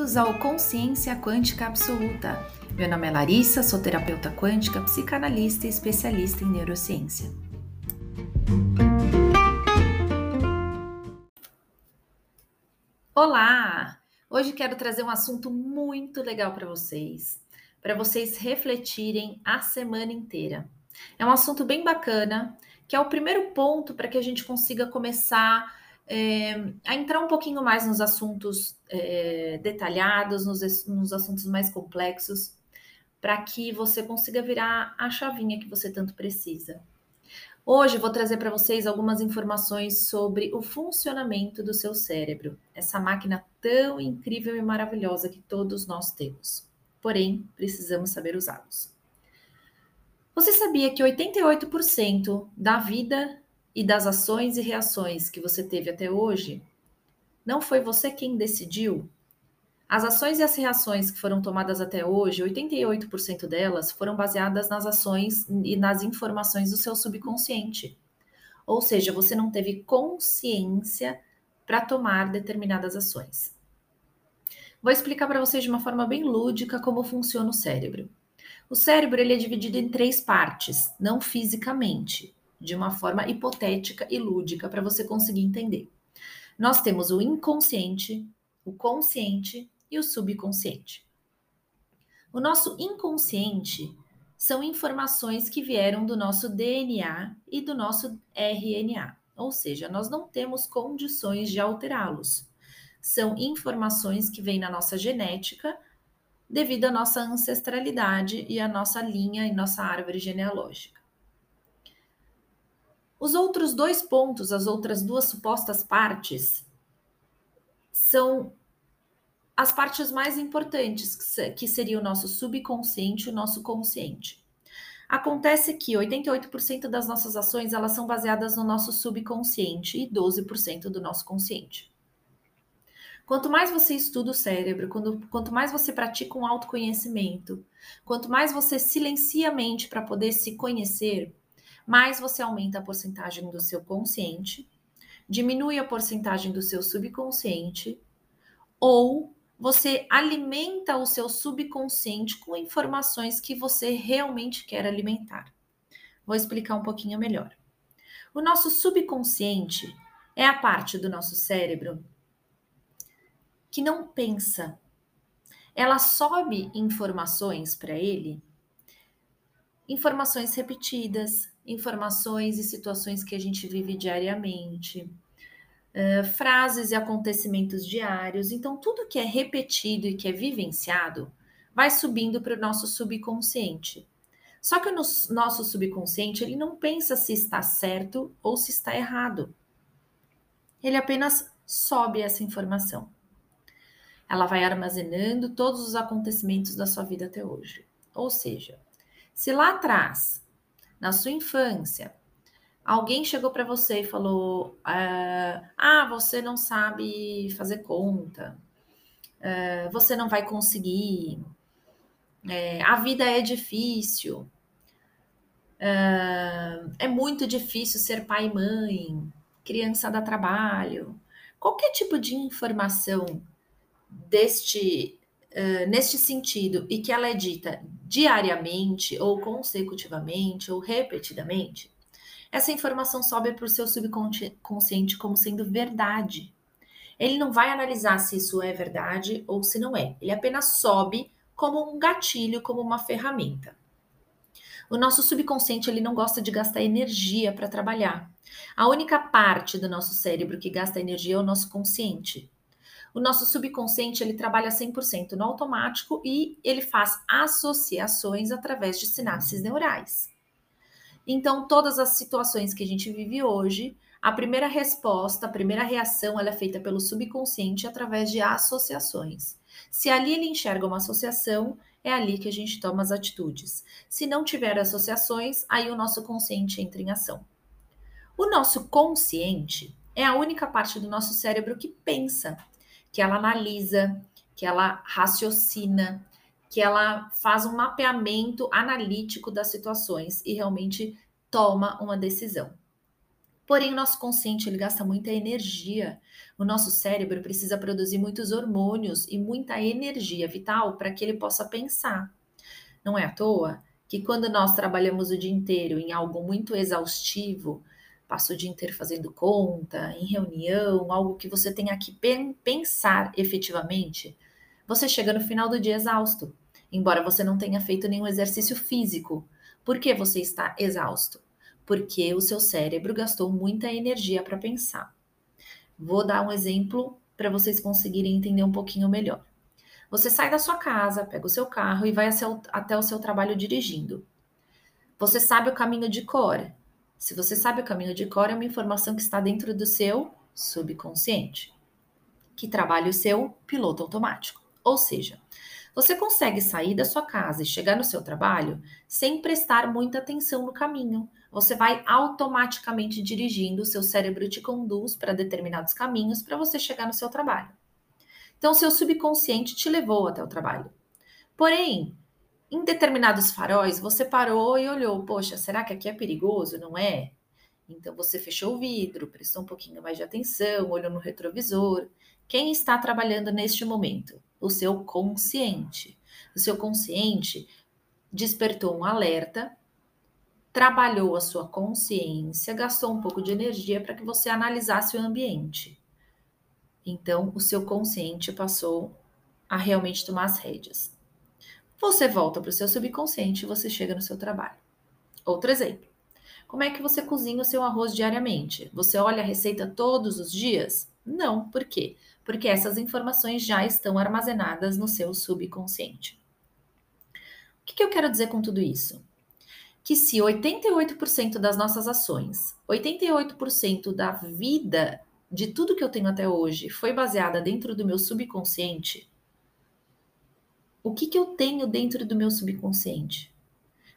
Bem-vindos ao Consciência Quântica Absoluta. Meu nome é Larissa, sou terapeuta quântica, psicanalista e especialista em neurociência. Olá! Hoje quero trazer um assunto muito legal para vocês, para vocês refletirem a semana inteira. É um assunto bem bacana, que é o primeiro ponto para que a gente consiga começar é, a entrar um pouquinho mais nos assuntos é, detalhados, nos, nos assuntos mais complexos, para que você consiga virar a chavinha que você tanto precisa. Hoje vou trazer para vocês algumas informações sobre o funcionamento do seu cérebro, essa máquina tão incrível e maravilhosa que todos nós temos. Porém, precisamos saber usá-los. Você sabia que 88% da vida e das ações e reações que você teve até hoje, não foi você quem decidiu? As ações e as reações que foram tomadas até hoje, 88% delas foram baseadas nas ações e nas informações do seu subconsciente. Ou seja, você não teve consciência para tomar determinadas ações. Vou explicar para vocês de uma forma bem lúdica como funciona o cérebro. O cérebro ele é dividido em três partes, não fisicamente de uma forma hipotética e lúdica para você conseguir entender. Nós temos o inconsciente, o consciente e o subconsciente. O nosso inconsciente são informações que vieram do nosso DNA e do nosso RNA, ou seja, nós não temos condições de alterá-los. São informações que vêm na nossa genética devido à nossa ancestralidade e à nossa linha e nossa árvore genealógica. Os outros dois pontos, as outras duas supostas partes, são as partes mais importantes, que seria o nosso subconsciente e o nosso consciente. Acontece que 88% das nossas ações elas são baseadas no nosso subconsciente e 12% do nosso consciente. Quanto mais você estuda o cérebro, quando, quanto mais você pratica um autoconhecimento, quanto mais você silencia a mente para poder se conhecer, mais você aumenta a porcentagem do seu consciente, diminui a porcentagem do seu subconsciente, ou você alimenta o seu subconsciente com informações que você realmente quer alimentar. Vou explicar um pouquinho melhor. O nosso subconsciente é a parte do nosso cérebro que não pensa. Ela sobe informações para ele, informações repetidas, informações e situações que a gente vive diariamente, uh, frases e acontecimentos diários. Então, tudo que é repetido e que é vivenciado vai subindo para o nosso subconsciente. Só que o nosso subconsciente ele não pensa se está certo ou se está errado. Ele apenas sobe essa informação. Ela vai armazenando todos os acontecimentos da sua vida até hoje. Ou seja, se lá atrás na sua infância, alguém chegou para você e falou: ah, ah, você não sabe fazer conta, ah, você não vai conseguir, é, a vida é difícil, ah, é muito difícil ser pai e mãe, criança dá trabalho. Qualquer tipo de informação deste neste sentido e que ela é dita diariamente ou consecutivamente ou repetidamente, essa informação sobe para o seu subconsciente como sendo verdade. Ele não vai analisar se isso é verdade ou se não é. Ele apenas sobe como um gatilho, como uma ferramenta. O nosso subconsciente ele não gosta de gastar energia para trabalhar. A única parte do nosso cérebro que gasta energia é o nosso consciente o nosso subconsciente ele trabalha 100% no automático e ele faz associações através de sinapses neurais. Então, todas as situações que a gente vive hoje, a primeira resposta, a primeira reação, ela é feita pelo subconsciente através de associações. Se ali ele enxerga uma associação, é ali que a gente toma as atitudes. Se não tiver associações, aí o nosso consciente entra em ação. O nosso consciente é a única parte do nosso cérebro que pensa, que ela analisa, que ela raciocina, que ela faz um mapeamento analítico das situações e realmente toma uma decisão. Porém, o nosso consciente ele gasta muita energia. O nosso cérebro precisa produzir muitos hormônios e muita energia vital para que ele possa pensar. Não é à toa que quando nós trabalhamos o dia inteiro em algo muito exaustivo, passa o dia inteiro fazendo conta, em reunião, algo que você tenha que pensar efetivamente, você chega no final do dia exausto, embora você não tenha feito nenhum exercício físico. Por que você está exausto? porque o seu cérebro gastou muita energia para pensar. Vou dar um exemplo para vocês conseguirem entender um pouquinho melhor. Você sai da sua casa, pega o seu carro e vai até o seu trabalho dirigindo. Você sabe o caminho de cor. Se você sabe o caminho de cor, é uma informação que está dentro do seu subconsciente, que trabalha o seu piloto automático. Ou seja, você consegue sair da sua casa e chegar no seu trabalho sem prestar muita atenção no caminho. Você vai automaticamente dirigindo, seu cérebro te conduz para determinados caminhos para você chegar no seu trabalho. Então, seu subconsciente te levou até o trabalho. Porém, em determinados faróis, você parou e olhou: poxa, será que aqui é perigoso? Não é? Então, você fechou o vidro, prestou um pouquinho mais de atenção, olhou no retrovisor. Quem está trabalhando neste momento? o seu consciente. O seu consciente despertou um alerta, trabalhou a sua consciência, gastou um pouco de energia para que você analisasse o ambiente. Então, o seu consciente passou a realmente tomar as rédeas. Você volta para o seu subconsciente e você chega no seu trabalho. Outro exemplo. Como é que você cozinha o seu arroz diariamente? Você olha a receita todos os dias? Não, por quê? porque essas informações já estão armazenadas no seu subconsciente. O que, que eu quero dizer com tudo isso? Que se 88% das nossas ações, 88% da vida de tudo que eu tenho até hoje foi baseada dentro do meu subconsciente, o que, que eu tenho dentro do meu subconsciente?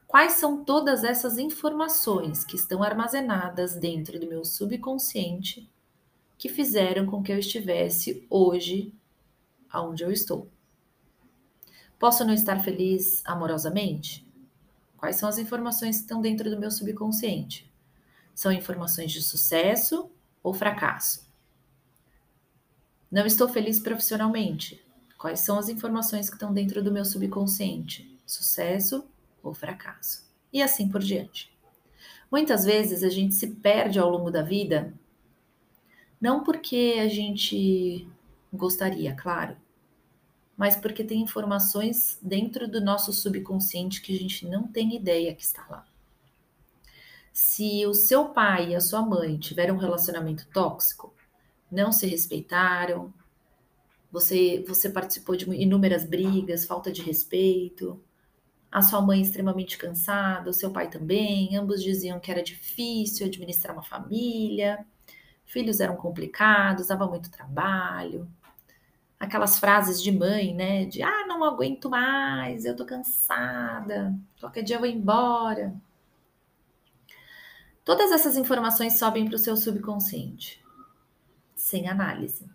Quais são todas essas informações que estão armazenadas dentro do meu subconsciente que fizeram com que eu estivesse hoje aonde eu estou. Posso não estar feliz amorosamente? Quais são as informações que estão dentro do meu subconsciente? São informações de sucesso ou fracasso? Não estou feliz profissionalmente? Quais são as informações que estão dentro do meu subconsciente? Sucesso ou fracasso? E assim por diante. Muitas vezes a gente se perde ao longo da vida não porque a gente gostaria, claro, mas porque tem informações dentro do nosso subconsciente que a gente não tem ideia que está lá. Se o seu pai e a sua mãe tiveram um relacionamento tóxico, não se respeitaram, você, você participou de inúmeras brigas, falta de respeito, a sua mãe extremamente cansada, o seu pai também, ambos diziam que era difícil administrar uma família, filhos eram complicados, dava muito trabalho. Aquelas frases de mãe, né? De ah, não aguento mais, eu tô cansada, qualquer dia eu vou embora. Todas essas informações sobem para o seu subconsciente, sem análise.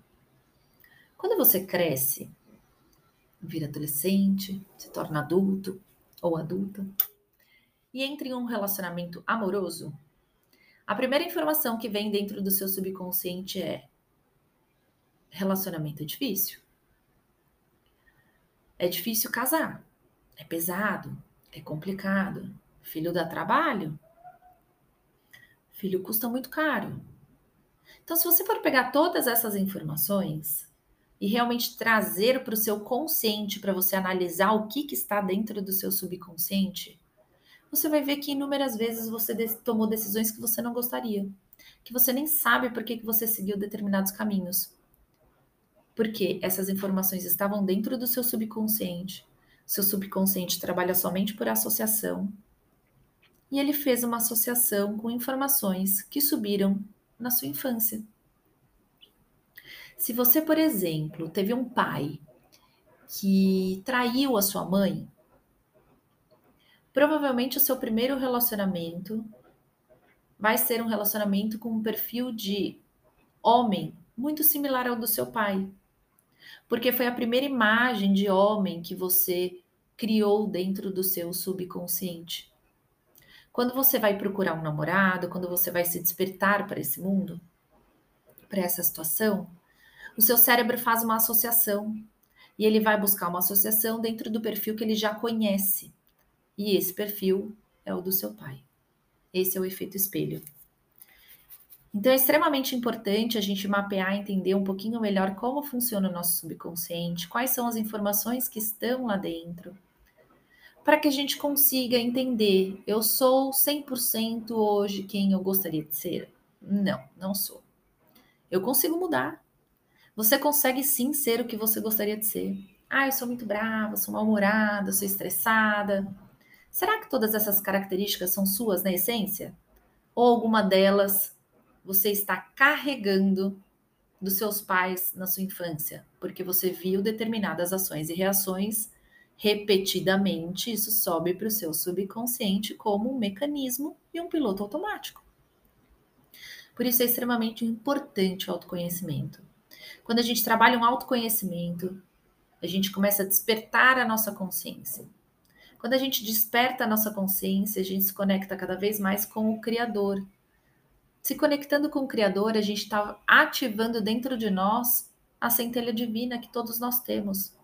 Quando você cresce, vira adolescente, se torna adulto ou adulta, e entra em um relacionamento amoroso, a primeira informação que vem dentro do seu subconsciente é: relacionamento é difícil. É difícil casar. É pesado. É complicado. Filho dá trabalho. Filho custa muito caro. Então, se você for pegar todas essas informações e realmente trazer para o seu consciente para você analisar o que, que está dentro do seu subconsciente, você vai ver que inúmeras vezes você tomou decisões que você não gostaria, que você nem sabe por que, que você seguiu determinados caminhos. Porque essas informações estavam dentro do seu subconsciente. Seu subconsciente trabalha somente por associação. E ele fez uma associação com informações que subiram na sua infância. Se você, por exemplo, teve um pai que traiu a sua mãe, Provavelmente o seu primeiro relacionamento vai ser um relacionamento com um perfil de homem muito similar ao do seu pai. Porque foi a primeira imagem de homem que você criou dentro do seu subconsciente. Quando você vai procurar um namorado, quando você vai se despertar para esse mundo, para essa situação, o seu cérebro faz uma associação e ele vai buscar uma associação dentro do perfil que ele já conhece. E esse perfil é o do seu pai. Esse é o efeito espelho. Então é extremamente importante a gente mapear entender um pouquinho melhor como funciona o nosso subconsciente, quais são as informações que estão lá dentro, para que a gente consiga entender, eu sou 100% hoje quem eu gostaria de ser? Não, não sou. Eu consigo mudar. Você consegue sim ser o que você gostaria de ser. Ah, eu sou muito brava, sou mal-humorada, sou estressada. Será que todas essas características são suas na essência? Ou alguma delas você está carregando dos seus pais na sua infância, porque você viu determinadas ações e reações repetidamente, isso sobe para o seu subconsciente como um mecanismo e um piloto automático. Por isso é extremamente importante o autoconhecimento. Quando a gente trabalha um autoconhecimento, a gente começa a despertar a nossa consciência. Quando a gente desperta a nossa consciência, a gente se conecta cada vez mais com o Criador. Se conectando com o Criador, a gente está ativando dentro de nós a centelha divina que todos nós temos.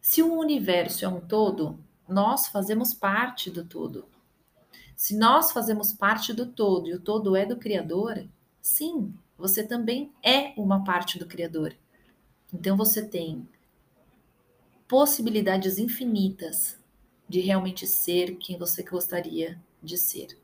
Se o universo é um todo, nós fazemos parte do todo. Se nós fazemos parte do todo e o todo é do Criador, sim, você também é uma parte do Criador. Então você tem possibilidades infinitas de realmente ser quem você gostaria de ser.